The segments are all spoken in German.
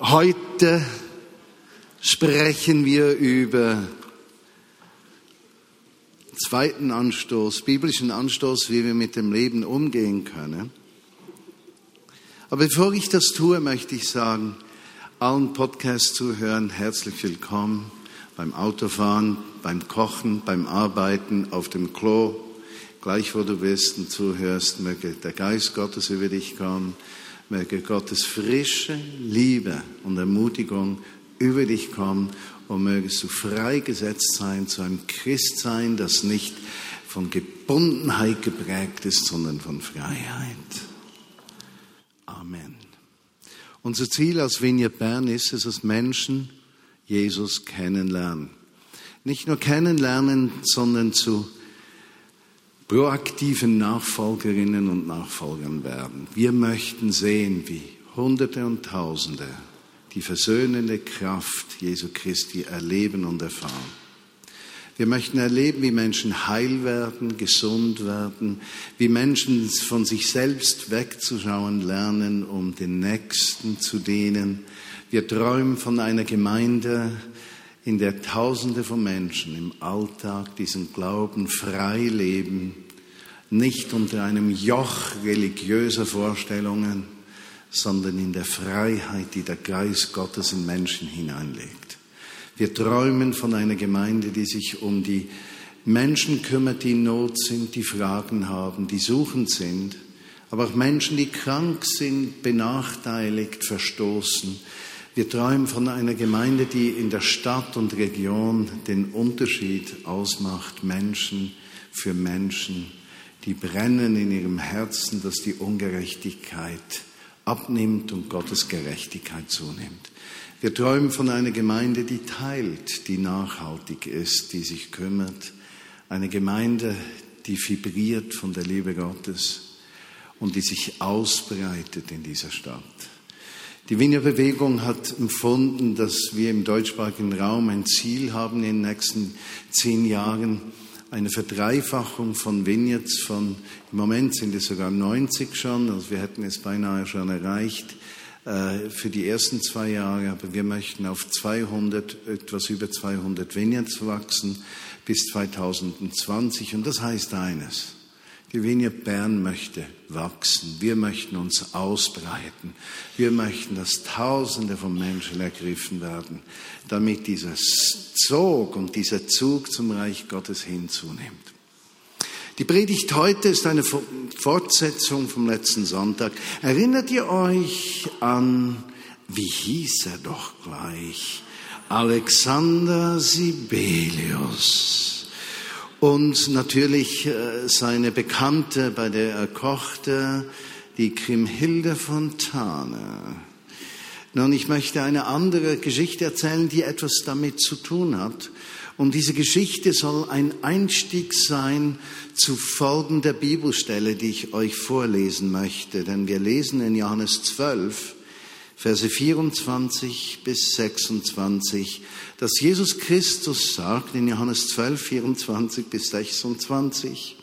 Heute sprechen wir über zweiten Anstoß, biblischen Anstoß, wie wir mit dem Leben umgehen können. Aber bevor ich das tue, möchte ich sagen, allen Podcast-Zuhörern herzlich willkommen beim Autofahren, beim Kochen, beim Arbeiten, auf dem Klo, gleich wo du bist und zuhörst, möge der Geist Gottes über dich kommen, möge Gottes frische Liebe und Ermutigung über dich kommen und mögest du freigesetzt sein zu einem Christsein, das nicht von Gebundenheit geprägt ist, sondern von Freiheit. Amen. Unser Ziel als Vineyard Bern ist es, dass Menschen Jesus kennenlernen. Nicht nur kennenlernen, sondern zu proaktiven Nachfolgerinnen und Nachfolgern werden. Wir möchten sehen, wie Hunderte und Tausende die versöhnende Kraft Jesu Christi erleben und erfahren. Wir möchten erleben, wie Menschen heil werden, gesund werden, wie Menschen von sich selbst wegzuschauen lernen, um den Nächsten zu dienen. Wir träumen von einer Gemeinde, in der Tausende von Menschen im Alltag diesen Glauben frei leben, nicht unter einem Joch religiöser Vorstellungen, sondern in der Freiheit, die der Geist Gottes in Menschen hineinlegt. Wir träumen von einer Gemeinde, die sich um die Menschen kümmert, die in Not sind, die Fragen haben, die suchend sind, aber auch Menschen, die krank sind, benachteiligt, verstoßen. Wir träumen von einer Gemeinde, die in der Stadt und Region den Unterschied ausmacht, Menschen für Menschen, die brennen in ihrem Herzen, dass die Ungerechtigkeit abnimmt und Gottes Gerechtigkeit zunimmt. Wir träumen von einer Gemeinde, die teilt, die nachhaltig ist, die sich kümmert. Eine Gemeinde, die vibriert von der Liebe Gottes und die sich ausbreitet in dieser Stadt. Die Wiener Bewegung hat empfunden, dass wir im deutschsprachigen Raum ein Ziel haben in den nächsten zehn Jahren, eine Verdreifachung von Vineyards von, im Moment sind es sogar 90 schon, also wir hätten es beinahe schon erreicht, äh, für die ersten zwei Jahre, aber wir möchten auf 200, etwas über 200 Vineyards wachsen bis 2020. Und das heißt eines. Die Vineyard Bern möchte wachsen. Wir möchten uns ausbreiten. Wir möchten, dass Tausende von Menschen ergriffen werden, damit dieser Zug und dieser Zug zum Reich Gottes hinzunimmt. Die Predigt heute ist eine Fortsetzung vom letzten Sonntag. Erinnert ihr euch an, wie hieß er doch gleich? Alexander Sibelius. Und natürlich äh, seine Bekannte, bei der er kochte, die Kriemhilde Fontane. Nun, ich möchte eine andere Geschichte erzählen, die etwas damit zu tun hat. Und diese Geschichte soll ein Einstieg sein zu folgender Bibelstelle, die ich euch vorlesen möchte. Denn wir lesen in Johannes 12, Verse 24 bis 26, dass Jesus Christus sagt in Johannes 12, 24 bis 26,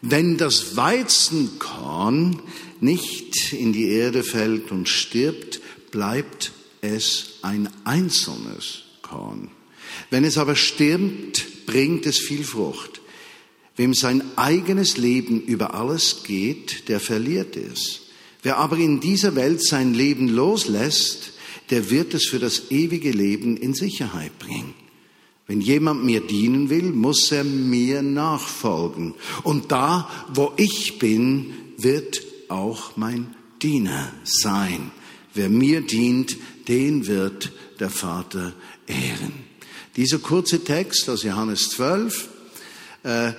wenn das Weizenkorn nicht in die Erde fällt und stirbt, bleibt es ein einzelnes Korn. Wenn es aber stirbt, bringt es viel Frucht. Wem sein eigenes Leben über alles geht, der verliert es. Wer aber in dieser Welt sein Leben loslässt, der wird es für das ewige Leben in Sicherheit bringen. Wenn jemand mir dienen will, muss er mir nachfolgen. Und da, wo ich bin, wird auch mein Diener sein. Wer mir dient, den wird der Vater ehren. Dieser kurze Text aus Johannes 12 äh,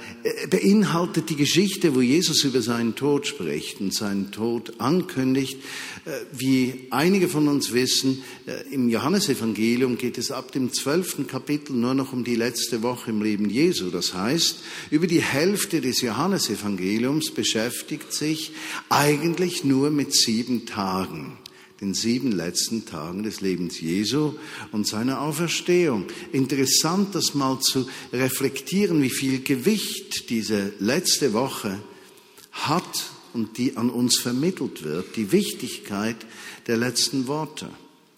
beinhaltet die Geschichte, wo Jesus über seinen Tod spricht und seinen Tod ankündigt. Äh, wie einige von uns wissen, äh, im Johannesevangelium geht es ab dem zwölften Kapitel nur noch um die letzte Woche im Leben Jesu. Das heißt, über die Hälfte des Johannesevangeliums beschäftigt sich eigentlich nur mit sieben Tagen den sieben letzten Tagen des Lebens Jesu und seiner Auferstehung. Interessant, das mal zu reflektieren, wie viel Gewicht diese letzte Woche hat und die an uns vermittelt wird, die Wichtigkeit der letzten Worte.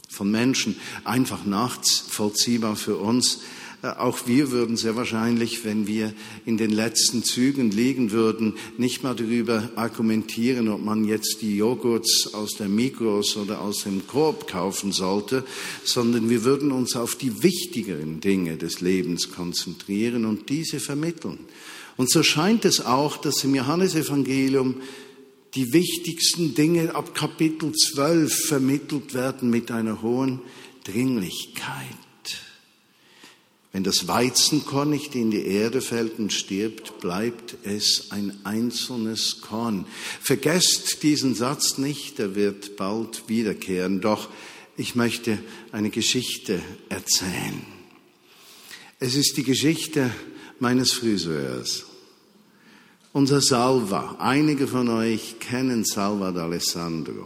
von Menschen einfach nachvollziehbar für uns. Auch wir würden sehr wahrscheinlich, wenn wir in den letzten Zügen liegen würden, nicht mal darüber argumentieren, ob man jetzt die Joghurts aus der Mikros oder aus dem Korb kaufen sollte, sondern wir würden uns auf die wichtigeren Dinge des Lebens konzentrieren und diese vermitteln. Und so scheint es auch, dass im Johannesevangelium die wichtigsten Dinge ab Kapitel 12 vermittelt werden mit einer hohen Dringlichkeit. Wenn das Weizenkorn nicht in die Erde fällt und stirbt, bleibt es ein einzelnes Korn. Vergesst diesen Satz nicht, er wird bald wiederkehren. Doch ich möchte eine Geschichte erzählen. Es ist die Geschichte meines Friseurs. Unser Salva, einige von euch kennen Salva d'Alessandro.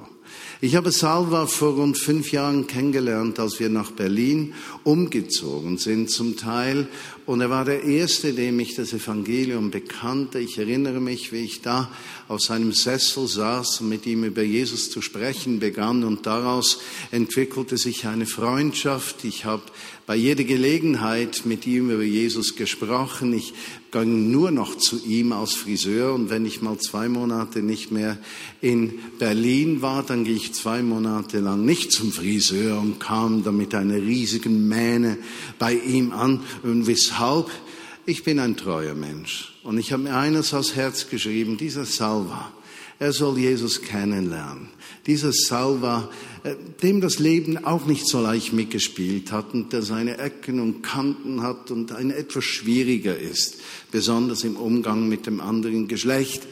Ich habe Salva vor rund fünf Jahren kennengelernt, als wir nach Berlin umgezogen sind zum Teil. Und er war der Erste, dem ich das Evangelium bekannte. Ich erinnere mich, wie ich da auf seinem Sessel saß und mit ihm über Jesus zu sprechen begann. Und daraus entwickelte sich eine Freundschaft. Ich habe bei jeder Gelegenheit mit ihm über Jesus gesprochen. Ich ging nur noch zu ihm als Friseur und wenn ich mal zwei Monate nicht mehr in Berlin war, dann ging ich zwei Monate lang nicht zum Friseur und kam dann mit einer riesigen Mähne bei ihm an. Und? Ich bin ein treuer Mensch und ich habe mir eines aufs Herz geschrieben, dieser Salva, er soll Jesus kennenlernen. Dieser Salva, äh, dem das Leben auch nicht so leicht mitgespielt hat und der seine Ecken und Kanten hat und ein etwas schwieriger ist, besonders im Umgang mit dem anderen Geschlecht,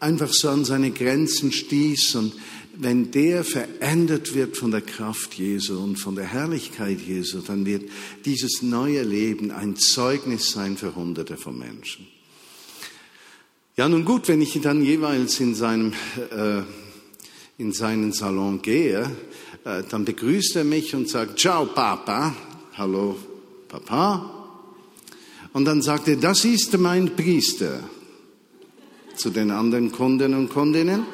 einfach so an seine Grenzen stieß und wenn der verändert wird von der Kraft Jesu und von der Herrlichkeit Jesu, dann wird dieses neue Leben ein Zeugnis sein für Hunderte von Menschen. Ja, nun gut, wenn ich dann jeweils in seinem, äh, in seinen Salon gehe, äh, dann begrüßt er mich und sagt, ciao Papa, hallo Papa. Und dann sagt er, das ist mein Priester zu den anderen Kunden und Kundinnen.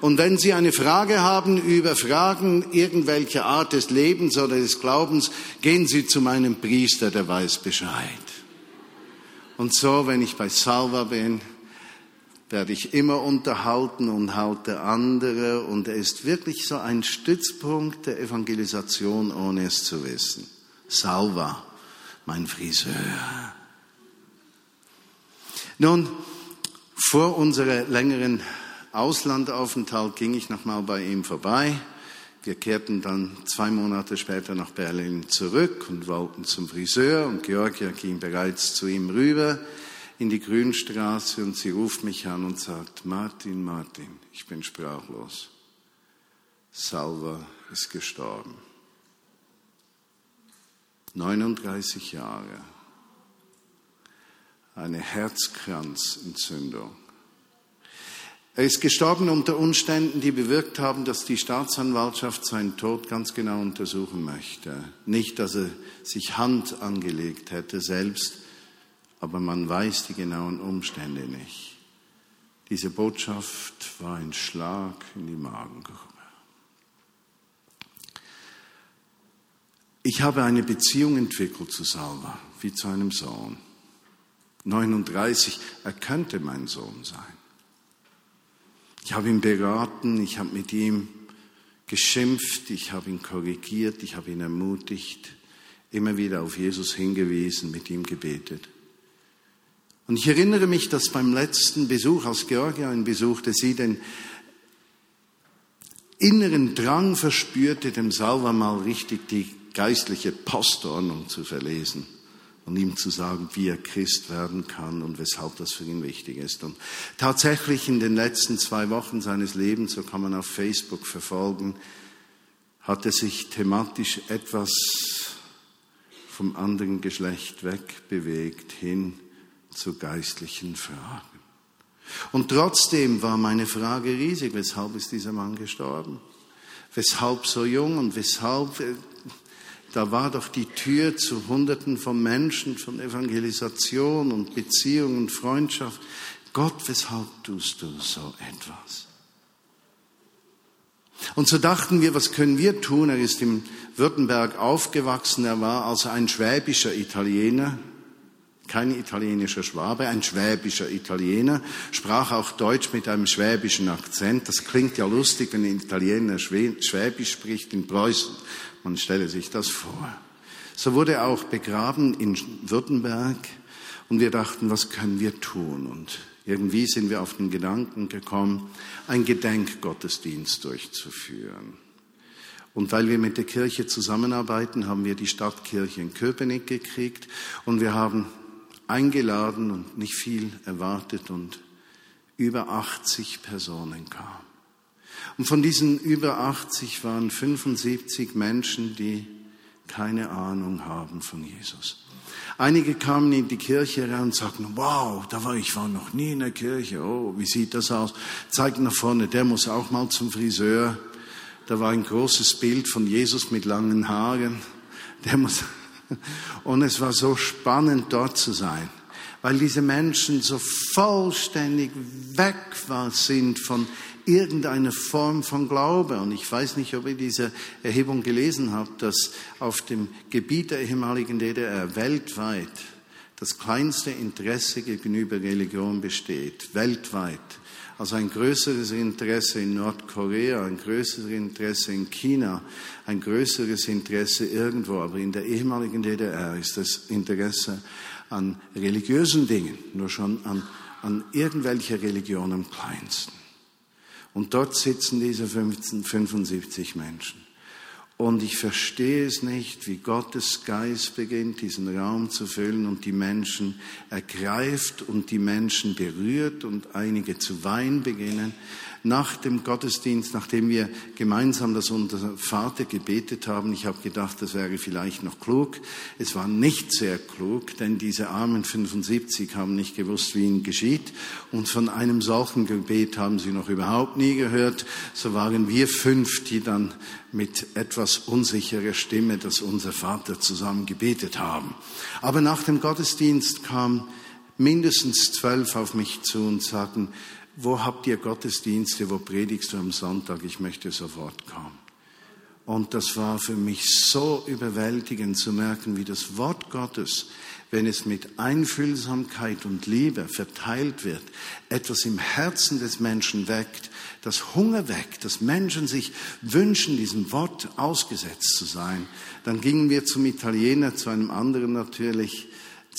Und wenn Sie eine Frage haben über Fragen irgendwelcher Art des Lebens oder des Glaubens, gehen Sie zu meinem Priester, der weiß Bescheid. Und so, wenn ich bei Salva bin, werde ich immer unterhalten und halte andere und er ist wirklich so ein Stützpunkt der Evangelisation, ohne es zu wissen. Salva, mein Friseur. Nun, vor unserer längeren Auslandaufenthalt ging ich nochmal bei ihm vorbei. Wir kehrten dann zwei Monate später nach Berlin zurück und wollten zum Friseur und Georgia ging bereits zu ihm rüber in die Grünstraße und sie ruft mich an und sagt, Martin, Martin, ich bin sprachlos. Salva ist gestorben. 39 Jahre. Eine Herzkranzentzündung. Er ist gestorben unter Umständen, die bewirkt haben, dass die Staatsanwaltschaft seinen Tod ganz genau untersuchen möchte. Nicht, dass er sich Hand angelegt hätte selbst, aber man weiß die genauen Umstände nicht. Diese Botschaft war ein Schlag in die Magengrube. Ich habe eine Beziehung entwickelt zu Salva, wie zu einem Sohn. 39, er könnte mein Sohn sein. Ich habe ihn beraten, ich habe mit ihm geschimpft, ich habe ihn korrigiert, ich habe ihn ermutigt, immer wieder auf Jesus hingewiesen, mit ihm gebetet. Und ich erinnere mich, dass beim letzten Besuch aus Georgien besuchte, sie den inneren Drang verspürte, dem Salva mal richtig die geistliche Postordnung zu verlesen und ihm zu sagen, wie er Christ werden kann und weshalb das für ihn wichtig ist. Und tatsächlich in den letzten zwei Wochen seines Lebens, so kann man auf Facebook verfolgen, hat er sich thematisch etwas vom anderen Geschlecht wegbewegt hin zu geistlichen Fragen. Und trotzdem war meine Frage riesig, weshalb ist dieser Mann gestorben? Weshalb so jung und weshalb, äh, da war doch die Tür zu Hunderten von Menschen, von Evangelisation und Beziehung und Freundschaft. Gott, weshalb tust du so etwas? Und so dachten wir, was können wir tun? Er ist im Württemberg aufgewachsen. Er war also ein schwäbischer Italiener, kein italienischer Schwabe, ein schwäbischer Italiener, sprach auch Deutsch mit einem schwäbischen Akzent. Das klingt ja lustig, wenn ein Italiener Schwäbisch spricht in Preußen. Man stelle sich das vor. So wurde er auch begraben in Württemberg und wir dachten, was können wir tun? Und irgendwie sind wir auf den Gedanken gekommen, einen Gedenkgottesdienst durchzuführen. Und weil wir mit der Kirche zusammenarbeiten, haben wir die Stadtkirche in Köpenick gekriegt und wir haben eingeladen und nicht viel erwartet und über 80 Personen kamen. Und von diesen über 80 waren 75 Menschen, die keine Ahnung haben von Jesus. Einige kamen in die Kirche rein und sagten, wow, da war ich war noch nie in der Kirche. Oh, wie sieht das aus? Zeigten nach vorne, der muss auch mal zum Friseur. Da war ein großes Bild von Jesus mit langen Haaren. Der muss und es war so spannend, dort zu sein, weil diese Menschen so vollständig weg sind von irgendeiner Form von Glaube. Und ich weiß nicht, ob ihr diese Erhebung gelesen habt, dass auf dem Gebiet der ehemaligen DDR weltweit das kleinste Interesse gegenüber Religion besteht. Weltweit. Also ein größeres Interesse in Nordkorea, ein größeres Interesse in China, ein größeres Interesse irgendwo. Aber in der ehemaligen DDR ist das Interesse an religiösen Dingen nur schon an, an irgendwelcher Religion am kleinsten. Und dort sitzen diese 15, 75 Menschen. Und ich verstehe es nicht, wie Gottes Geist beginnt, diesen Raum zu füllen und die Menschen ergreift und die Menschen berührt und einige zu weinen beginnen nach dem Gottesdienst, nachdem wir gemeinsam das unter Vater gebetet haben, ich habe gedacht, das wäre vielleicht noch klug. Es war nicht sehr klug, denn diese armen 75 haben nicht gewusst, wie ihnen geschieht. Und von einem solchen Gebet haben sie noch überhaupt nie gehört. So waren wir fünf, die dann mit etwas unsicherer Stimme das unser Vater zusammen gebetet haben. Aber nach dem Gottesdienst kam mindestens zwölf auf mich zu und sagten, wo habt ihr Gottesdienste, wo predigst du am Sonntag? Ich möchte sofort kommen. Und das war für mich so überwältigend zu merken, wie das Wort Gottes, wenn es mit Einfühlsamkeit und Liebe verteilt wird, etwas im Herzen des Menschen weckt, das Hunger weckt, dass Menschen sich wünschen, diesem Wort ausgesetzt zu sein. Dann gingen wir zum Italiener, zu einem anderen natürlich,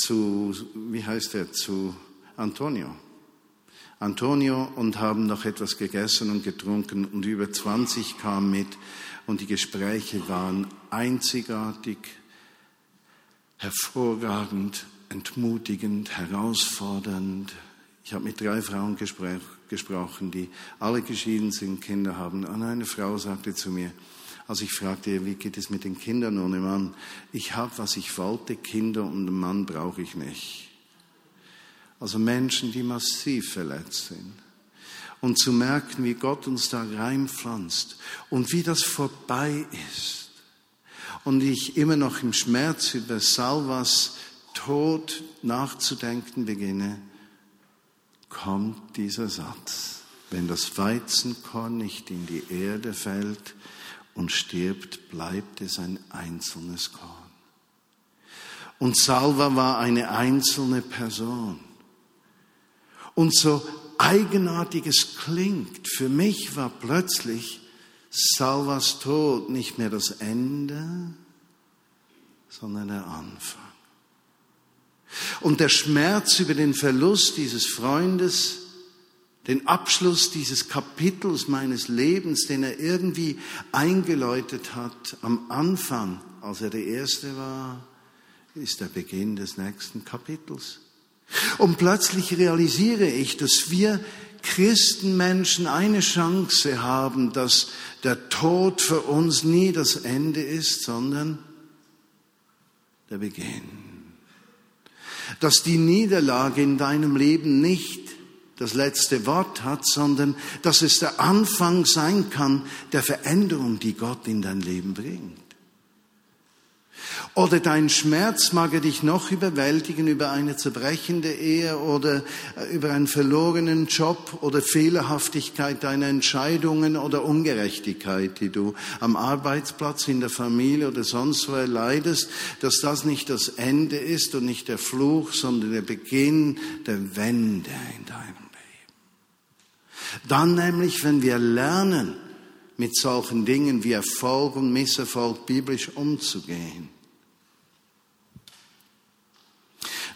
zu, wie heißt er, zu Antonio. Antonio und haben noch etwas gegessen und getrunken und über 20 kamen mit und die Gespräche waren einzigartig, hervorragend, entmutigend, herausfordernd. Ich habe mit drei Frauen gesprochen, die alle geschieden sind, Kinder haben. Und eine Frau sagte zu mir, als ich fragte, wie geht es mit den Kindern ohne Mann? Ich habe, was ich wollte, Kinder und einen Mann brauche ich nicht. Also Menschen, die massiv verletzt sind. Und zu merken, wie Gott uns da reinpflanzt und wie das vorbei ist. Und ich immer noch im Schmerz über Salvas Tod nachzudenken beginne, kommt dieser Satz. Wenn das Weizenkorn nicht in die Erde fällt und stirbt, bleibt es ein einzelnes Korn. Und Salva war eine einzelne Person. Und so eigenartig es klingt, für mich war plötzlich Salvas Tod nicht mehr das Ende, sondern der Anfang. Und der Schmerz über den Verlust dieses Freundes, den Abschluss dieses Kapitels meines Lebens, den er irgendwie eingeläutet hat am Anfang, als er der Erste war, ist der Beginn des nächsten Kapitels. Und plötzlich realisiere ich, dass wir Christenmenschen eine Chance haben, dass der Tod für uns nie das Ende ist, sondern der Beginn. Dass die Niederlage in deinem Leben nicht das letzte Wort hat, sondern dass es der Anfang sein kann der Veränderung, die Gott in dein Leben bringt. Oder dein Schmerz mag er dich noch überwältigen über eine zerbrechende Ehe oder äh, über einen verlorenen Job oder Fehlerhaftigkeit deiner Entscheidungen oder Ungerechtigkeit, die du am Arbeitsplatz, in der Familie oder sonst wo erleidest, dass das nicht das Ende ist und nicht der Fluch, sondern der Beginn der Wende in deinem. Dann nämlich, wenn wir lernen, mit solchen Dingen wie Erfolg und Misserfolg biblisch umzugehen,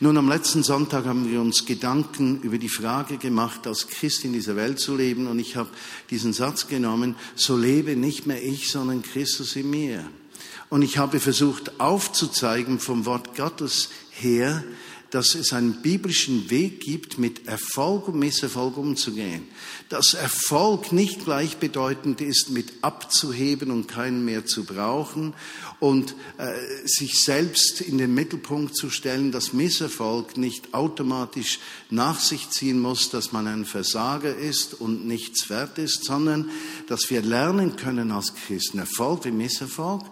Nun, am letzten Sonntag haben wir uns Gedanken über die Frage gemacht, als Christ in dieser Welt zu leben. Und ich habe diesen Satz genommen, so lebe nicht mehr ich, sondern Christus in mir. Und ich habe versucht aufzuzeigen vom Wort Gottes her, dass es einen biblischen Weg gibt, mit Erfolg und Misserfolg umzugehen. Dass Erfolg nicht gleichbedeutend ist mit abzuheben und keinen mehr zu brauchen und äh, sich selbst in den Mittelpunkt zu stellen, dass Misserfolg nicht automatisch nach sich ziehen muss, dass man ein Versager ist und nichts wert ist, sondern dass wir lernen können als Christen, Erfolg wie Misserfolg,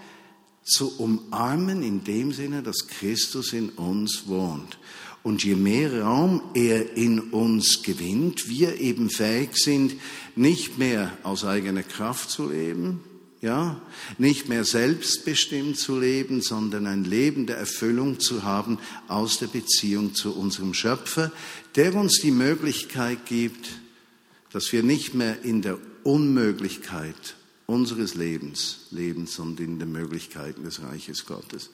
zu umarmen in dem Sinne, dass Christus in uns wohnt. Und je mehr Raum er in uns gewinnt, wir eben fähig sind, nicht mehr aus eigener Kraft zu leben, ja, nicht mehr selbstbestimmt zu leben, sondern ein Leben der Erfüllung zu haben aus der Beziehung zu unserem Schöpfer, der uns die Möglichkeit gibt, dass wir nicht mehr in der Unmöglichkeit unseres Lebens leben, sondern in den Möglichkeiten des Reiches Gottes.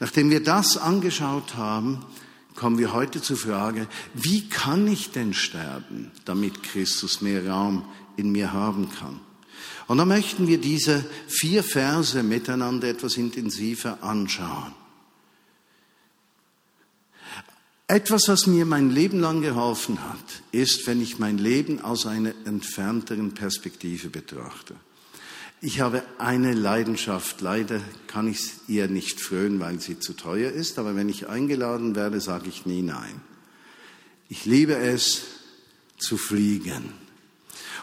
Nachdem wir das angeschaut haben, kommen wir heute zur Frage, wie kann ich denn sterben, damit Christus mehr Raum in mir haben kann? Und da möchten wir diese vier Verse miteinander etwas intensiver anschauen. Etwas, was mir mein Leben lang geholfen hat, ist, wenn ich mein Leben aus einer entfernteren Perspektive betrachte. Ich habe eine Leidenschaft, leider kann ich ihr nicht frönen, weil sie zu teuer ist, aber wenn ich eingeladen werde, sage ich nie nein. Ich liebe es zu fliegen.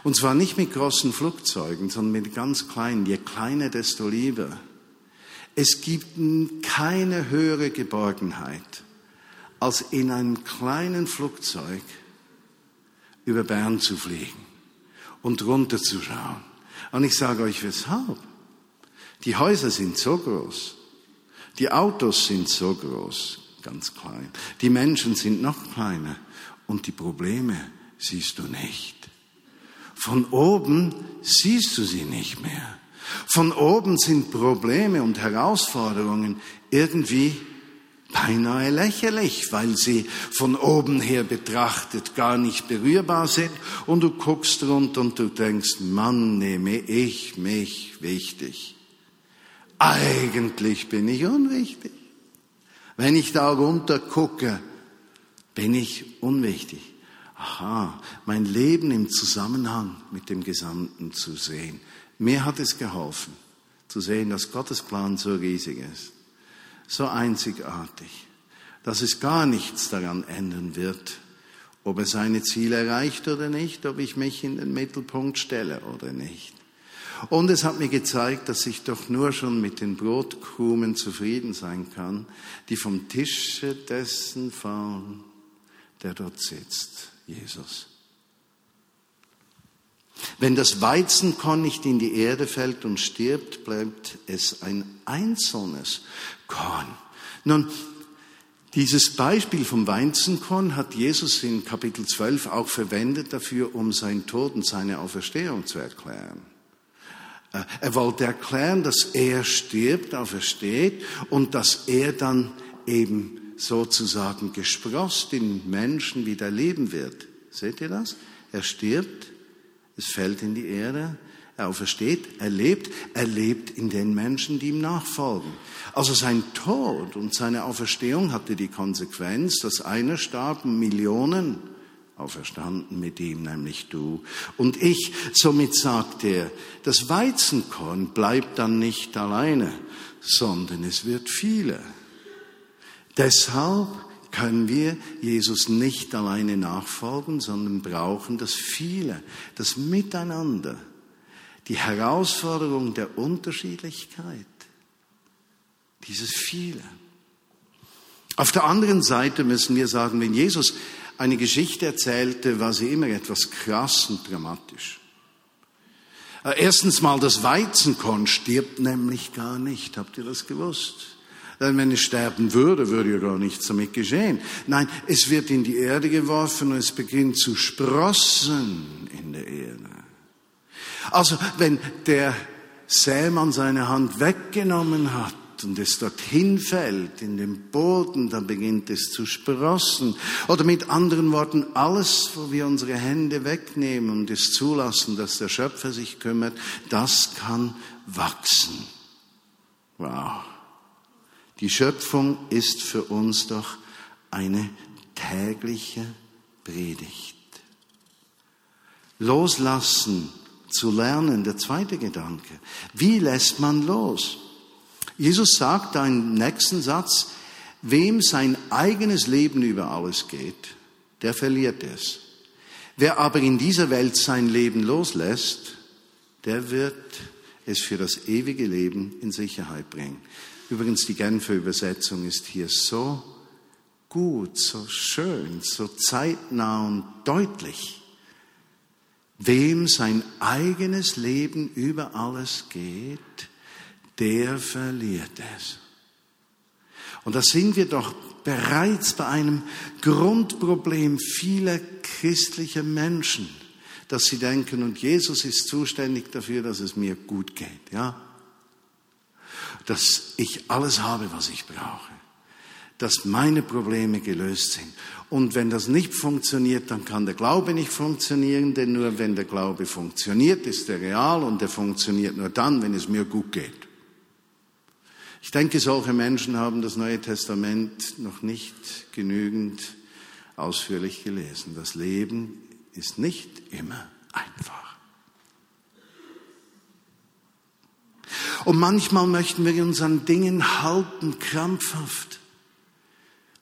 Und zwar nicht mit großen Flugzeugen, sondern mit ganz kleinen. Je kleiner, desto lieber. Es gibt keine höhere Geborgenheit, als in einem kleinen Flugzeug über Bern zu fliegen und runterzuschauen und ich sage euch weshalb. Die Häuser sind so groß. Die Autos sind so groß, ganz klein. Die Menschen sind noch kleiner. Und die Probleme siehst du nicht. Von oben siehst du sie nicht mehr. Von oben sind Probleme und Herausforderungen irgendwie beinahe lächerlich, weil sie von oben her betrachtet gar nicht berührbar sind und du guckst runter und du denkst, Mann, nehme ich mich wichtig. Eigentlich bin ich unwichtig. Wenn ich da runter gucke, bin ich unwichtig. Aha, mein Leben im Zusammenhang mit dem Gesamten zu sehen. Mir hat es geholfen, zu sehen, dass Gottes Plan so riesig ist so einzigartig, dass es gar nichts daran ändern wird, ob er seine Ziele erreicht oder nicht, ob ich mich in den Mittelpunkt stelle oder nicht. Und es hat mir gezeigt, dass ich doch nur schon mit den Brotkrumen zufrieden sein kann, die vom Tische dessen fallen, der dort sitzt, Jesus. Wenn das Weizenkorn nicht in die Erde fällt und stirbt, bleibt es ein einzelnes Korn. Nun, dieses Beispiel vom Weizenkorn hat Jesus in Kapitel 12 auch verwendet dafür, um seinen Tod und seine Auferstehung zu erklären. Äh, er wollte erklären, dass er stirbt, aufersteht und dass er dann eben sozusagen gesprost in Menschen wieder leben wird. Seht ihr das? Er stirbt, es fällt in die Erde, er aufersteht, er lebt, er lebt in den Menschen, die ihm nachfolgen. Also sein Tod und seine Auferstehung hatte die Konsequenz, dass einer starb, Millionen auferstanden mit ihm, nämlich du und ich. Somit sagt er, das Weizenkorn bleibt dann nicht alleine, sondern es wird viele. Deshalb können wir Jesus nicht alleine nachfolgen, sondern brauchen das Viele, das Miteinander, die Herausforderung der Unterschiedlichkeit, dieses viele. Auf der anderen Seite müssen wir sagen, wenn Jesus eine Geschichte erzählte, war sie immer etwas krass und dramatisch. Äh, erstens mal, das Weizenkorn stirbt nämlich gar nicht. Habt ihr das gewusst? Denn wenn es sterben würde, würde ja gar nichts damit geschehen. Nein, es wird in die Erde geworfen und es beginnt zu sprossen in der Erde. Also, wenn der Sämann seine Hand weggenommen hat, und es dorthin fällt, in den Boden, dann beginnt es zu sprossen. Oder mit anderen Worten, alles, wo wir unsere Hände wegnehmen und es zulassen, dass der Schöpfer sich kümmert, das kann wachsen. Wow. Die Schöpfung ist für uns doch eine tägliche Predigt. Loslassen zu lernen, der zweite Gedanke. Wie lässt man los? Jesus sagt da im nächsten Satz, wem sein eigenes Leben über alles geht, der verliert es. Wer aber in dieser Welt sein Leben loslässt, der wird es für das ewige Leben in Sicherheit bringen. Übrigens, die Genfer Übersetzung ist hier so gut, so schön, so zeitnah und deutlich. Wem sein eigenes Leben über alles geht, der verliert es. Und da sind wir doch bereits bei einem Grundproblem vieler christlicher Menschen, dass sie denken, und Jesus ist zuständig dafür, dass es mir gut geht, ja? Dass ich alles habe, was ich brauche. Dass meine Probleme gelöst sind. Und wenn das nicht funktioniert, dann kann der Glaube nicht funktionieren, denn nur wenn der Glaube funktioniert, ist er real und er funktioniert nur dann, wenn es mir gut geht. Ich denke, solche Menschen haben das Neue Testament noch nicht genügend ausführlich gelesen. Das Leben ist nicht immer einfach. Und manchmal möchten wir uns an Dingen halten, krampfhaft.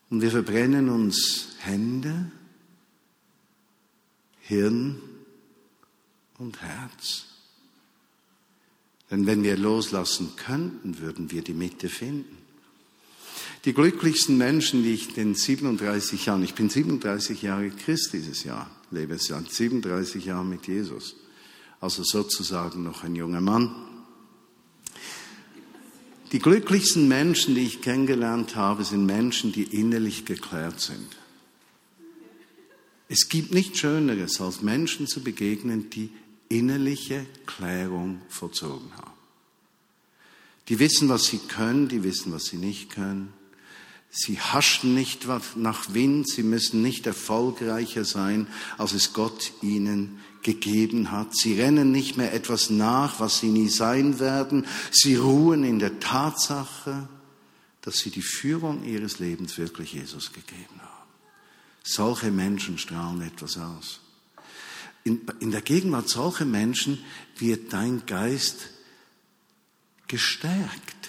Und wir verbrennen uns Hände, Hirn und Herz. Denn wenn wir loslassen könnten, würden wir die Mitte finden. Die glücklichsten Menschen, die ich in 37 Jahren, ich bin 37 Jahre Christ dieses Jahr, lebe seit 37 Jahren mit Jesus, also sozusagen noch ein junger Mann. Die glücklichsten Menschen, die ich kennengelernt habe, sind Menschen, die innerlich geklärt sind. Es gibt nichts Schöneres, als Menschen zu begegnen, die innerliche Klärung vollzogen haben. Die wissen, was sie können, die wissen, was sie nicht können. Sie haschen nicht nach Wind, sie müssen nicht erfolgreicher sein, als es Gott ihnen gegeben hat. Sie rennen nicht mehr etwas nach, was sie nie sein werden. Sie ruhen in der Tatsache, dass sie die Führung ihres Lebens wirklich Jesus gegeben haben. Solche Menschen strahlen etwas aus in, in der Gegenwart solcher Menschen wird dein Geist gestärkt.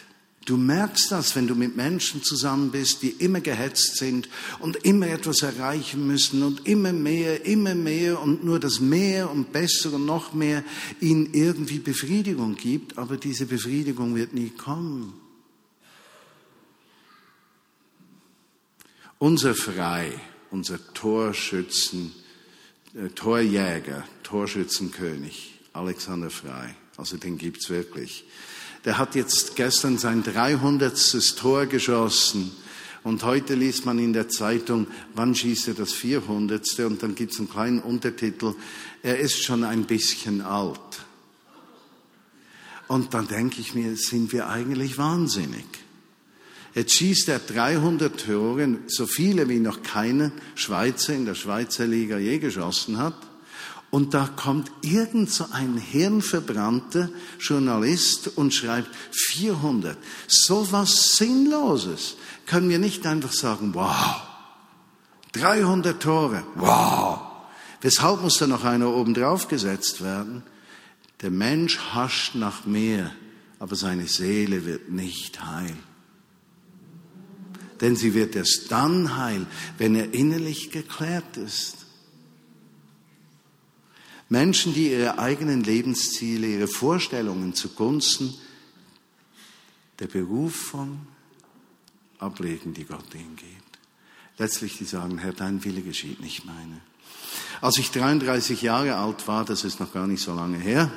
Du merkst das, wenn du mit Menschen zusammen bist, die immer gehetzt sind und immer etwas erreichen müssen und immer mehr, immer mehr und nur das mehr und besser und noch mehr ihnen irgendwie Befriedigung gibt, aber diese Befriedigung wird nie kommen. Unser Frei, unser Torschützen, äh, Torjäger, Torschützenkönig, Alexander Frei, also den gibt's wirklich. Der hat jetzt gestern sein 300. Tor geschossen. Und heute liest man in der Zeitung, wann schießt er das 400. Und dann gibt's einen kleinen Untertitel, er ist schon ein bisschen alt. Und dann denke ich mir, sind wir eigentlich wahnsinnig? Jetzt schießt er 300 Tore, so viele wie noch keine Schweizer in der Schweizer Liga je geschossen hat. Und da kommt irgend so ein hirnverbrannter Journalist und schreibt 400. So was Sinnloses. Können wir nicht einfach sagen, wow, 300 Tore, wow. Weshalb muss da noch einer oben drauf gesetzt werden? Der Mensch hascht nach mehr, aber seine Seele wird nicht heil denn sie wird erst dann heil, wenn er innerlich geklärt ist. Menschen, die ihre eigenen Lebensziele, ihre Vorstellungen zugunsten der Berufung, ablegen, die Gott ihnen gibt. Letztlich die sagen, Herr, dein Wille geschieht, nicht meine. Als ich 33 Jahre alt war, das ist noch gar nicht so lange her,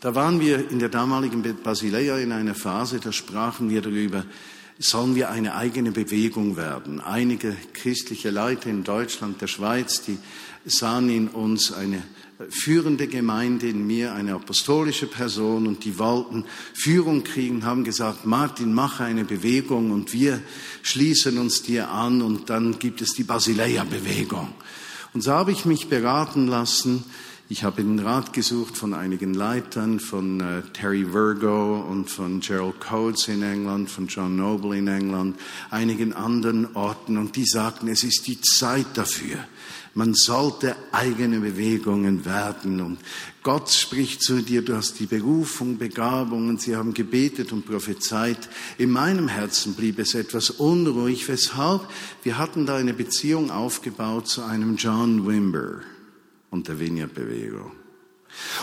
da waren wir in der damaligen Basileia in einer Phase, da sprachen wir darüber, sollen wir eine eigene Bewegung werden. Einige christliche Leute in Deutschland, der Schweiz, die sahen in uns eine führende Gemeinde, in mir eine apostolische Person und die wollten Führung kriegen, haben gesagt, Martin, mache eine Bewegung und wir schließen uns dir an und dann gibt es die Basileia-Bewegung. Und so habe ich mich beraten lassen, ich habe den Rat gesucht von einigen Leitern, von äh, Terry Virgo und von Gerald Coates in England, von John Noble in England, einigen anderen Orten und die sagten, es ist die Zeit dafür. Man sollte eigene Bewegungen werden und Gott spricht zu dir, du hast die Berufung, Begabung und sie haben gebetet und prophezeit. In meinem Herzen blieb es etwas unruhig. Weshalb? Wir hatten da eine Beziehung aufgebaut zu einem John Wimber und der Vineyard-Bewegung.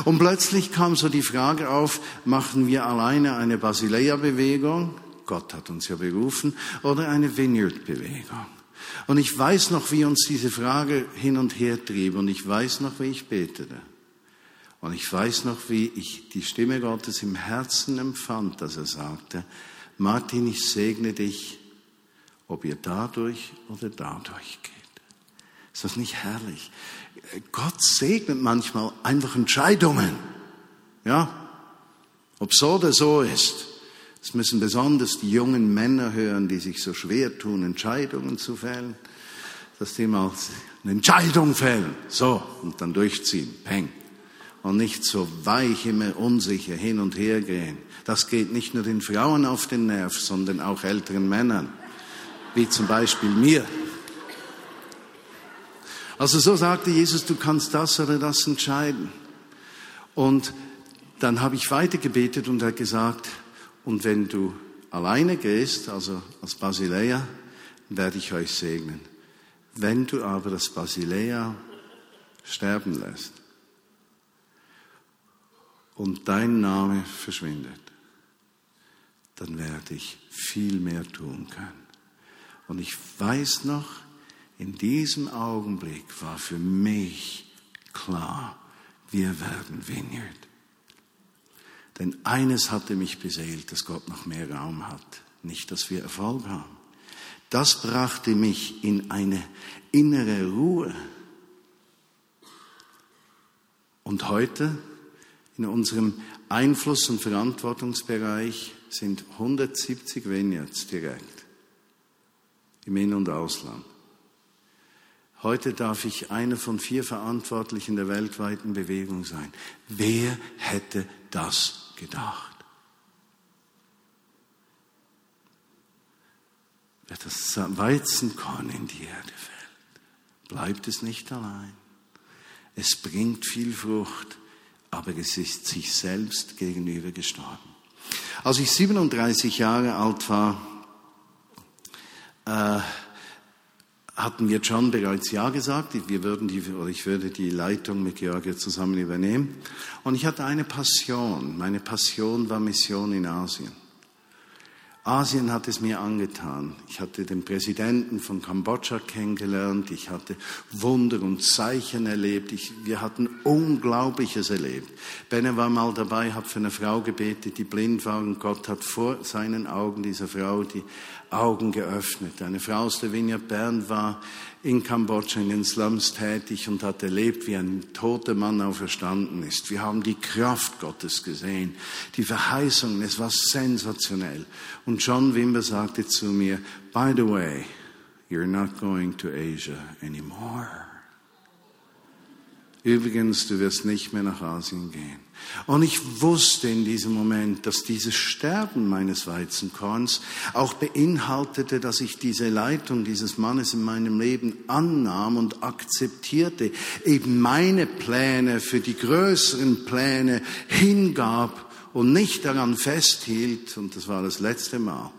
Und plötzlich kam so die Frage auf, machen wir alleine eine Basileia-Bewegung? Gott hat uns ja berufen, oder eine Vineyard-Bewegung? Und ich weiß noch, wie uns diese Frage hin und her trieb, und ich weiß noch, wie ich betete. Und ich weiß noch, wie ich die Stimme Gottes im Herzen empfand, dass er sagte, Martin, ich segne dich, ob ihr dadurch oder dadurch geht. Ist das nicht herrlich? Gott segnet manchmal einfach Entscheidungen. Ja? Ob so oder so ist. Es müssen besonders die jungen Männer hören, die sich so schwer tun, Entscheidungen zu fällen, dass die mal eine Entscheidung fällen. So. Und dann durchziehen. Peng. Und nicht so weich, immer unsicher hin und her gehen. Das geht nicht nur den Frauen auf den Nerv, sondern auch älteren Männern. Wie zum Beispiel mir. Also so sagte Jesus, du kannst das oder das entscheiden. Und dann habe ich weiter gebetet und er hat gesagt, und wenn du alleine gehst, also als Basileia, werde ich euch segnen. Wenn du aber das Basileia sterben lässt und dein Name verschwindet, dann werde ich viel mehr tun können. Und ich weiß noch, in diesem Augenblick war für mich klar, wir werden Vineyard. Denn eines hatte mich beseelt, dass Gott noch mehr Raum hat, nicht, dass wir Erfolg haben. Das brachte mich in eine innere Ruhe. Und heute, in unserem Einfluss- und Verantwortungsbereich, sind 170 Vineyards direkt im In- und Ausland. Heute darf ich einer von vier Verantwortlichen der weltweiten Bewegung sein. Wer hätte das gedacht? Wer das Weizenkorn in die Erde fällt, bleibt es nicht allein. Es bringt viel Frucht, aber es ist sich selbst gegenüber gestorben. Als ich 37 Jahre alt war, äh, hatten wir John bereits Ja gesagt. Wir würden die, oder ich würde die Leitung mit Georgia zusammen übernehmen. Und ich hatte eine Passion. Meine Passion war Mission in Asien. Asien hat es mir angetan. Ich hatte den Präsidenten von Kambodscha kennengelernt. Ich hatte Wunder und Zeichen erlebt. Ich, wir hatten Unglaubliches erlebt. Benne war mal dabei, hat für eine Frau gebetet, die blind war und Gott hat vor seinen Augen dieser Frau die Augen geöffnet. Eine Frau aus der Vineyard Bern war in Kambodscha in den Slums tätig und hat erlebt, wie ein toter Mann auferstanden ist. Wir haben die Kraft Gottes gesehen, die Verheißungen, es war sensationell. Und John Wimber sagte zu mir, by the way, you're not going to Asia anymore. Übrigens, du wirst nicht mehr nach Asien gehen. Und ich wusste in diesem Moment, dass dieses Sterben meines Weizenkorns auch beinhaltete, dass ich diese Leitung dieses Mannes in meinem Leben annahm und akzeptierte, eben meine Pläne für die größeren Pläne hingab und nicht daran festhielt. Und das war das letzte Mal,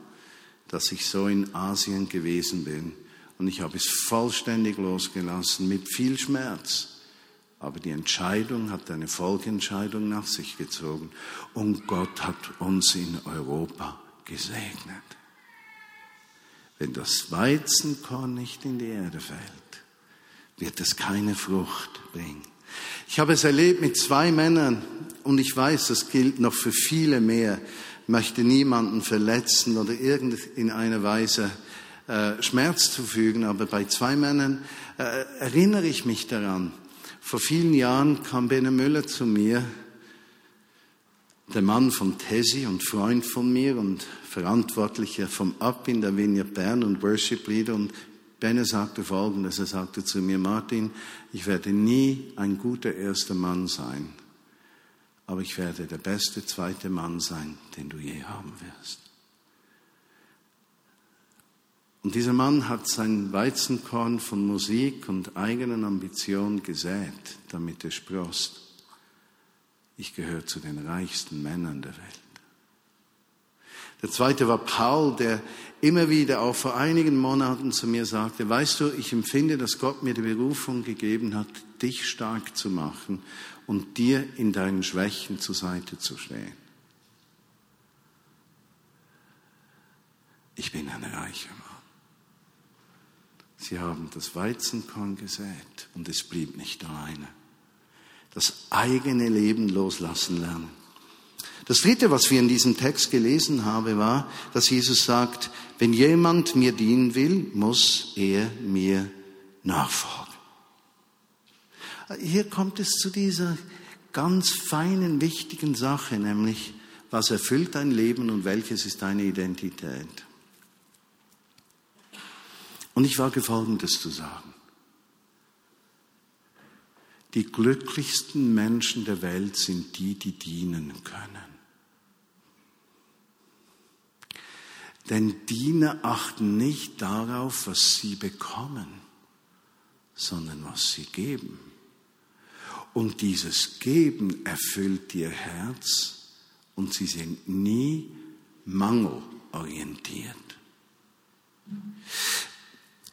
dass ich so in Asien gewesen bin. Und ich habe es vollständig losgelassen, mit viel Schmerz aber die Entscheidung hat eine Folgeentscheidung nach sich gezogen. Und Gott hat uns in Europa gesegnet. Wenn das Weizenkorn nicht in die Erde fällt, wird es keine Frucht bringen. Ich habe es erlebt mit zwei Männern und ich weiß, das gilt noch für viele mehr. Ich möchte niemanden verletzen oder in einer Weise äh, Schmerz zufügen, aber bei zwei Männern äh, erinnere ich mich daran. Vor vielen Jahren kam Bene Müller zu mir, der Mann von Tesi und Freund von mir und Verantwortlicher vom Up in der Vineyard Bern und Worship Leader und Benne sagte Folgendes, er sagte zu mir, Martin, ich werde nie ein guter erster Mann sein, aber ich werde der beste zweite Mann sein, den du je haben wirst. Und dieser Mann hat sein Weizenkorn von Musik und eigenen Ambitionen gesät, damit er sprost. Ich gehöre zu den reichsten Männern der Welt. Der zweite war Paul, der immer wieder auch vor einigen Monaten zu mir sagte, weißt du, ich empfinde, dass Gott mir die Berufung gegeben hat, dich stark zu machen und dir in deinen Schwächen zur Seite zu stehen. Ich bin ein reicher Mann. Sie haben das Weizenkorn gesät und es blieb nicht alleine. Das eigene Leben loslassen lernen. Das Dritte, was wir in diesem Text gelesen haben, war, dass Jesus sagt, wenn jemand mir dienen will, muss er mir nachfolgen. Hier kommt es zu dieser ganz feinen, wichtigen Sache, nämlich, was erfüllt dein Leben und welches ist deine Identität. Und ich wage Folgendes zu sagen. Die glücklichsten Menschen der Welt sind die, die dienen können. Denn Diener achten nicht darauf, was sie bekommen, sondern was sie geben. Und dieses Geben erfüllt ihr Herz und sie sind nie mangelorientiert.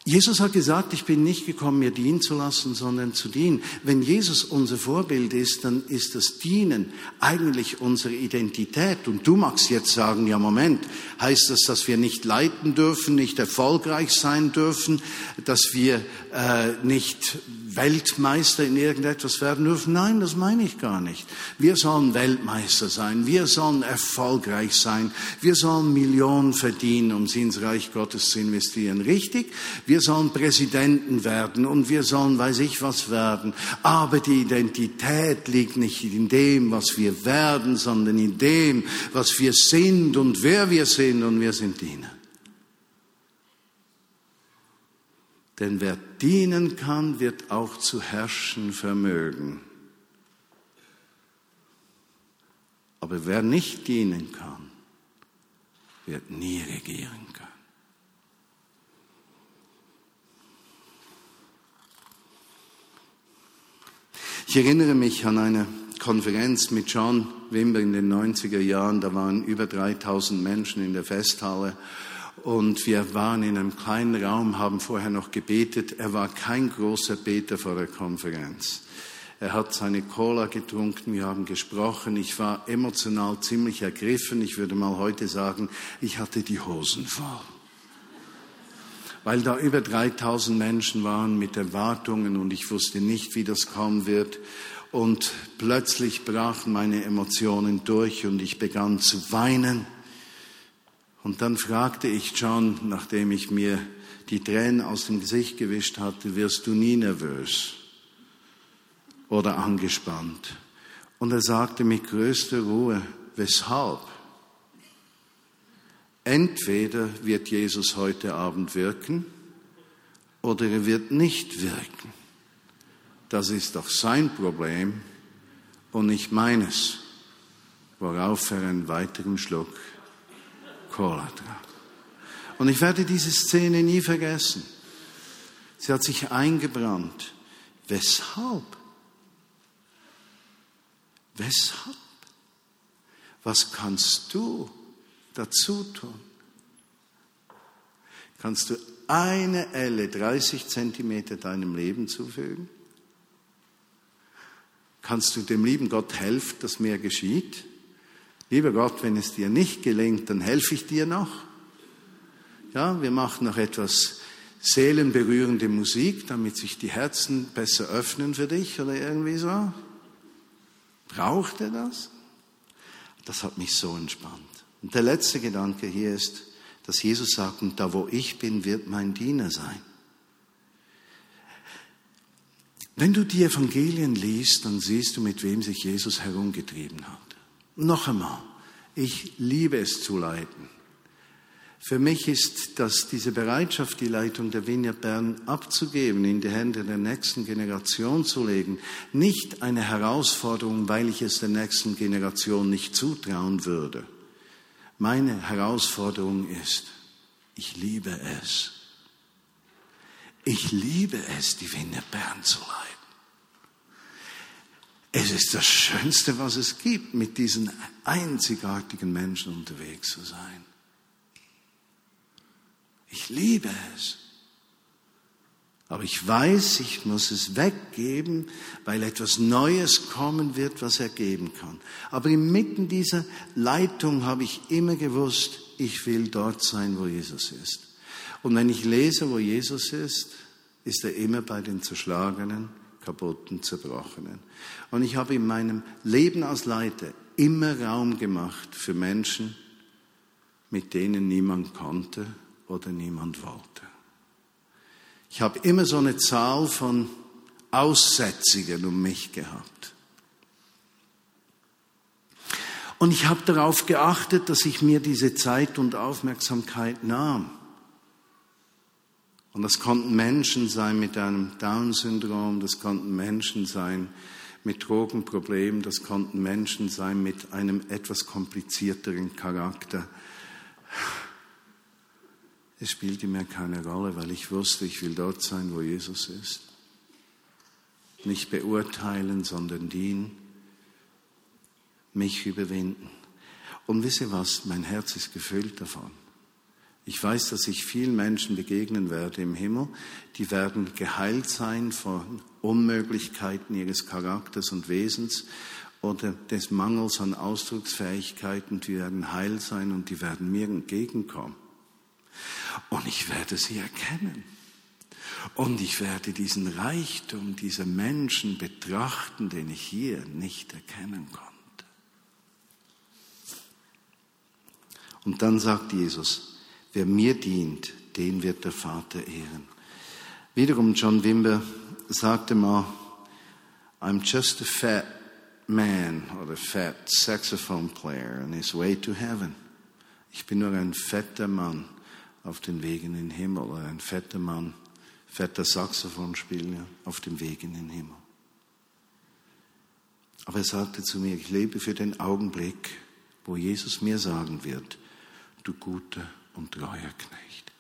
Jesus hat gesagt, ich bin nicht gekommen, mir dienen zu lassen, sondern zu dienen. Wenn Jesus unser Vorbild ist, dann ist das Dienen eigentlich unsere Identität. Und du magst jetzt sagen, ja Moment, heißt das, dass wir nicht leiten dürfen, nicht erfolgreich sein dürfen, dass wir äh, nicht Weltmeister in irgendetwas werden dürfen. Nein, das meine ich gar nicht. Wir sollen Weltmeister sein. Wir sollen erfolgreich sein. Wir sollen Millionen verdienen, um sie ins Reich Gottes zu investieren. Richtig? Wir sollen Präsidenten werden und wir sollen weiß ich was werden. Aber die Identität liegt nicht in dem, was wir werden, sondern in dem, was wir sind und wer wir sind und wir sind Diener. Denn wer dienen kann, wird auch zu herrschen vermögen. Aber wer nicht dienen kann, wird nie regieren können. Ich erinnere mich an eine Konferenz mit John Wimber in den 90er Jahren. Da waren über 3000 Menschen in der Festhalle und wir waren in einem kleinen Raum, haben vorher noch gebetet. Er war kein großer Beter vor der Konferenz. Er hat seine Cola getrunken, wir haben gesprochen. Ich war emotional ziemlich ergriffen. Ich würde mal heute sagen, ich hatte die Hosen voll. Weil da über 3000 Menschen waren mit Erwartungen und ich wusste nicht, wie das kommen wird. Und plötzlich brachen meine Emotionen durch und ich begann zu weinen. Und dann fragte ich John, nachdem ich mir die Tränen aus dem Gesicht gewischt hatte, wirst du nie nervös oder angespannt? Und er sagte mit größter Ruhe, weshalb? Entweder wird Jesus heute Abend wirken oder er wird nicht wirken. Das ist doch sein Problem und nicht meines, worauf er einen weiteren Schluck Cola Und ich werde diese Szene nie vergessen. Sie hat sich eingebrannt. Weshalb? Weshalb? Was kannst du dazu tun? Kannst du eine Elle 30 Zentimeter deinem Leben zufügen? Kannst du dem lieben Gott helfen, dass mehr geschieht? Lieber Gott, wenn es dir nicht gelingt, dann helfe ich dir noch. Ja, wir machen noch etwas seelenberührende Musik, damit sich die Herzen besser öffnen für dich oder irgendwie so. Braucht er das? Das hat mich so entspannt. Und der letzte Gedanke hier ist, dass Jesus sagt, und da wo ich bin, wird mein Diener sein. Wenn du die Evangelien liest, dann siehst du, mit wem sich Jesus herumgetrieben hat. Noch einmal, ich liebe es zu leiten. Für mich ist das, diese Bereitschaft, die Leitung der Vineyard Bern abzugeben, in die Hände der nächsten Generation zu legen, nicht eine Herausforderung, weil ich es der nächsten Generation nicht zutrauen würde. Meine Herausforderung ist, ich liebe es. Ich liebe es, die Vineyard Bern zu leiten. Es ist das Schönste, was es gibt, mit diesen einzigartigen Menschen unterwegs zu sein. Ich liebe es. Aber ich weiß, ich muss es weggeben, weil etwas Neues kommen wird, was er geben kann. Aber inmitten dieser Leitung habe ich immer gewusst, ich will dort sein, wo Jesus ist. Und wenn ich lese, wo Jesus ist, ist er immer bei den Zerschlagenen, Kaputten, Zerbrochenen. Und ich habe in meinem Leben als Leiter immer Raum gemacht für Menschen, mit denen niemand konnte oder niemand wollte. Ich habe immer so eine Zahl von Aussätzigen um mich gehabt. Und ich habe darauf geachtet, dass ich mir diese Zeit und Aufmerksamkeit nahm. Und das konnten Menschen sein mit einem Down-Syndrom, das konnten Menschen sein mit Drogenproblemen, das konnten Menschen sein mit einem etwas komplizierteren Charakter. Es spielte mir keine Rolle, weil ich wusste, ich will dort sein, wo Jesus ist. Nicht beurteilen, sondern dienen. Mich überwinden. Und wisse was, mein Herz ist gefüllt davon. Ich weiß, dass ich vielen Menschen begegnen werde im Himmel, die werden geheilt sein von Unmöglichkeiten ihres Charakters und Wesens oder des Mangels an Ausdrucksfähigkeiten, die werden heil sein und die werden mir entgegenkommen. Und ich werde sie erkennen. Und ich werde diesen Reichtum dieser Menschen betrachten, den ich hier nicht erkennen konnte. Und dann sagt Jesus, wer mir dient, den wird der Vater ehren. Wiederum John Wimber sagte mal, I'm just a fat man or a fat saxophone player on his way to heaven. Ich bin nur ein fetter Mann auf den Wegen in den Himmel. Oder ein fetter Mann, fetter Saxophonspieler auf dem Weg in den Himmel. Aber er sagte zu mir, ich lebe für den Augenblick, wo Jesus mir sagen wird, du guter und treuer Knecht.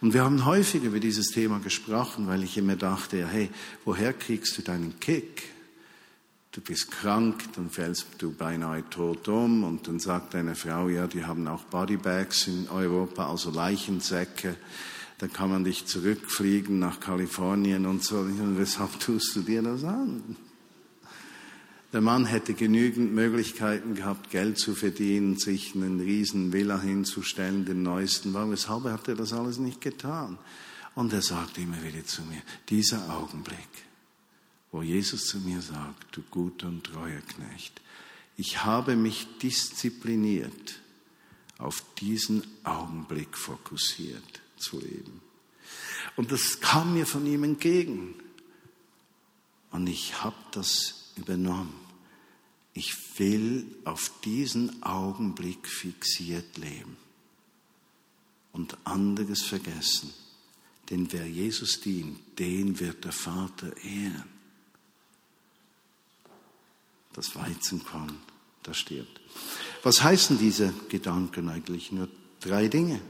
Und wir haben häufig über dieses Thema gesprochen, weil ich immer dachte, hey, woher kriegst du deinen Kick? Du bist krank, dann fällst du beinahe tot um und dann sagt deine Frau, ja, die haben auch Bodybags in Europa, also Leichensäcke, dann kann man dich zurückfliegen nach Kalifornien und so. Und weshalb tust du dir das an? Der Mann hätte genügend Möglichkeiten gehabt, Geld zu verdienen, sich einen riesen Villa hinzustellen, den neuesten Wagen. Weshalb hat er das alles nicht getan? Und er sagt immer wieder zu mir, dieser Augenblick, wo Jesus zu mir sagt, du guter und treuer Knecht, ich habe mich diszipliniert, auf diesen Augenblick fokussiert zu leben. Und das kam mir von ihm entgegen. Und ich habe das übernommen. Ich will auf diesen Augenblick fixiert leben und anderes vergessen. Denn wer Jesus dient, den wird der Vater ehren das Weizenkorn, das stirbt. Was heißen diese Gedanken eigentlich? Nur drei Dinge.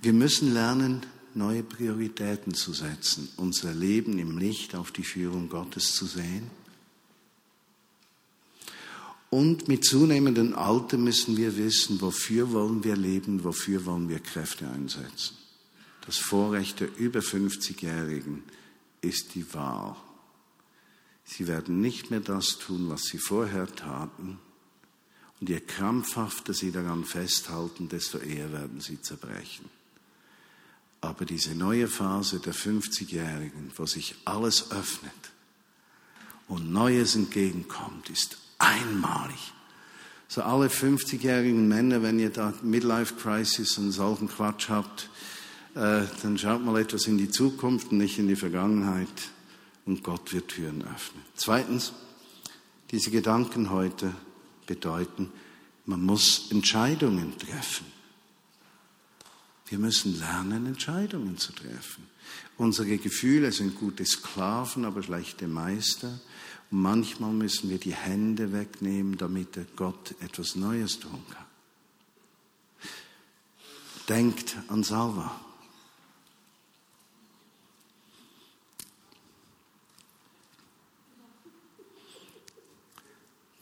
Wir müssen lernen, neue Prioritäten zu setzen, unser Leben im Licht auf die Führung Gottes zu sehen. Und mit zunehmendem Alter müssen wir wissen, wofür wollen wir leben, wofür wollen wir Kräfte einsetzen. Das Vorrecht der über 50-Jährigen ist die Wahl Sie werden nicht mehr das tun, was sie vorher taten. Und je krampfhafter sie daran festhalten, desto eher werden sie zerbrechen. Aber diese neue Phase der 50-Jährigen, wo sich alles öffnet und Neues entgegenkommt, ist einmalig. So alle 50-jährigen Männer, wenn ihr da Midlife Crisis und solchen Quatsch habt, äh, dann schaut mal etwas in die Zukunft und nicht in die Vergangenheit und Gott wird Türen öffnen. Zweitens, diese Gedanken heute bedeuten, man muss Entscheidungen treffen. Wir müssen lernen, Entscheidungen zu treffen. Unsere Gefühle sind gute Sklaven, aber schlechte Meister. Und manchmal müssen wir die Hände wegnehmen, damit der Gott etwas Neues tun kann. Denkt an Salva.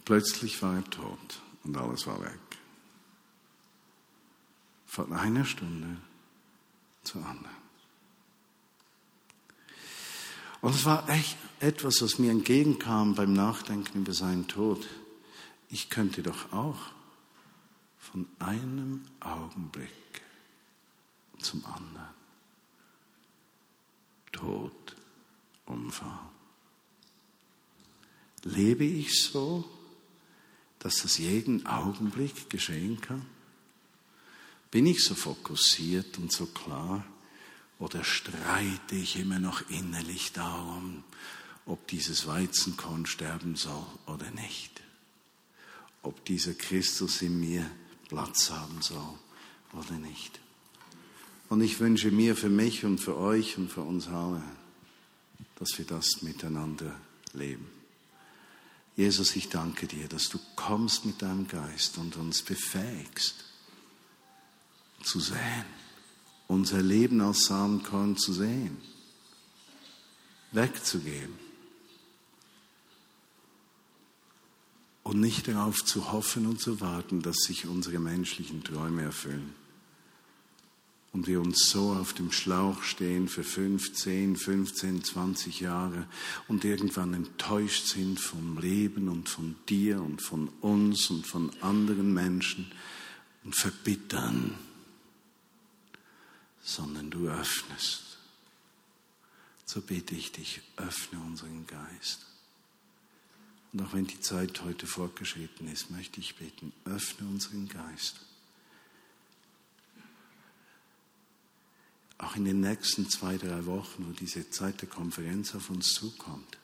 Plötzlich war er tot und alles war weg. Von einer Stunde zur anderen. Und es war echt etwas, was mir entgegenkam beim Nachdenken über seinen Tod. Ich könnte doch auch von einem Augenblick zum anderen Tod, Unfall. Lebe ich so? Dass das jeden Augenblick geschehen kann? Bin ich so fokussiert und so klar? Oder streite ich immer noch innerlich darum, ob dieses Weizenkorn sterben soll oder nicht? Ob dieser Christus in mir Platz haben soll oder nicht? Und ich wünsche mir für mich und für euch und für uns alle, dass wir das miteinander leben. Jesus, ich danke dir, dass du kommst mit deinem Geist und uns befähigst zu sehen, unser Leben als Samenkorn zu sehen, wegzugeben und nicht darauf zu hoffen und zu warten, dass sich unsere menschlichen Träume erfüllen und wir uns so auf dem Schlauch stehen für 15, 15, 20 Jahre und irgendwann enttäuscht sind vom Leben und von dir und von uns und von anderen Menschen und verbittern, sondern du öffnest. So bitte ich dich, öffne unseren Geist. Und auch wenn die Zeit heute fortgeschritten ist, möchte ich bitten, öffne unseren Geist auch in den nächsten zwei, drei Wochen, wo diese Zeit der Konferenz auf uns zukommt,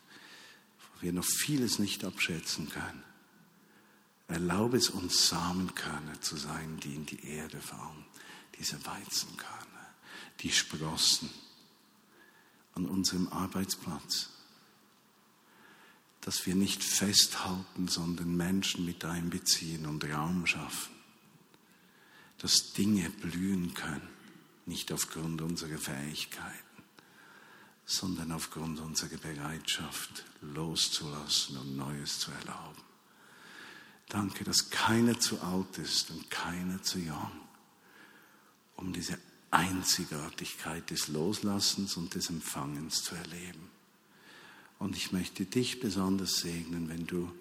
wo wir noch vieles nicht abschätzen können, erlaube es uns Samenkörner zu sein, die in die Erde fallen, diese Weizenkörner, die sprossen an unserem Arbeitsplatz, dass wir nicht festhalten, sondern Menschen mit einbeziehen und Raum schaffen, dass Dinge blühen können nicht aufgrund unserer Fähigkeiten, sondern aufgrund unserer Bereitschaft loszulassen und Neues zu erlauben. Danke, dass keiner zu alt ist und keiner zu jung, um diese Einzigartigkeit des Loslassens und des Empfangens zu erleben. Und ich möchte dich besonders segnen, wenn du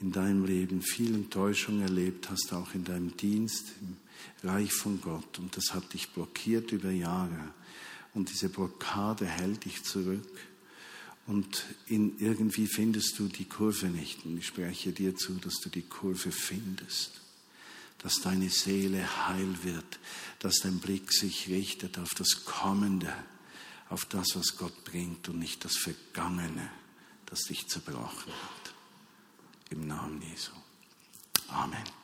in deinem Leben viel Enttäuschung erlebt hast, auch in deinem Dienst im Reich von Gott. Und das hat dich blockiert über Jahre. Und diese Blockade hält dich zurück. Und in, irgendwie findest du die Kurve nicht. Und ich spreche dir zu, dass du die Kurve findest. Dass deine Seele heil wird. Dass dein Blick sich richtet auf das Kommende. Auf das, was Gott bringt und nicht das Vergangene, das dich zerbrochen hat. Im Namen Jesu. Amen.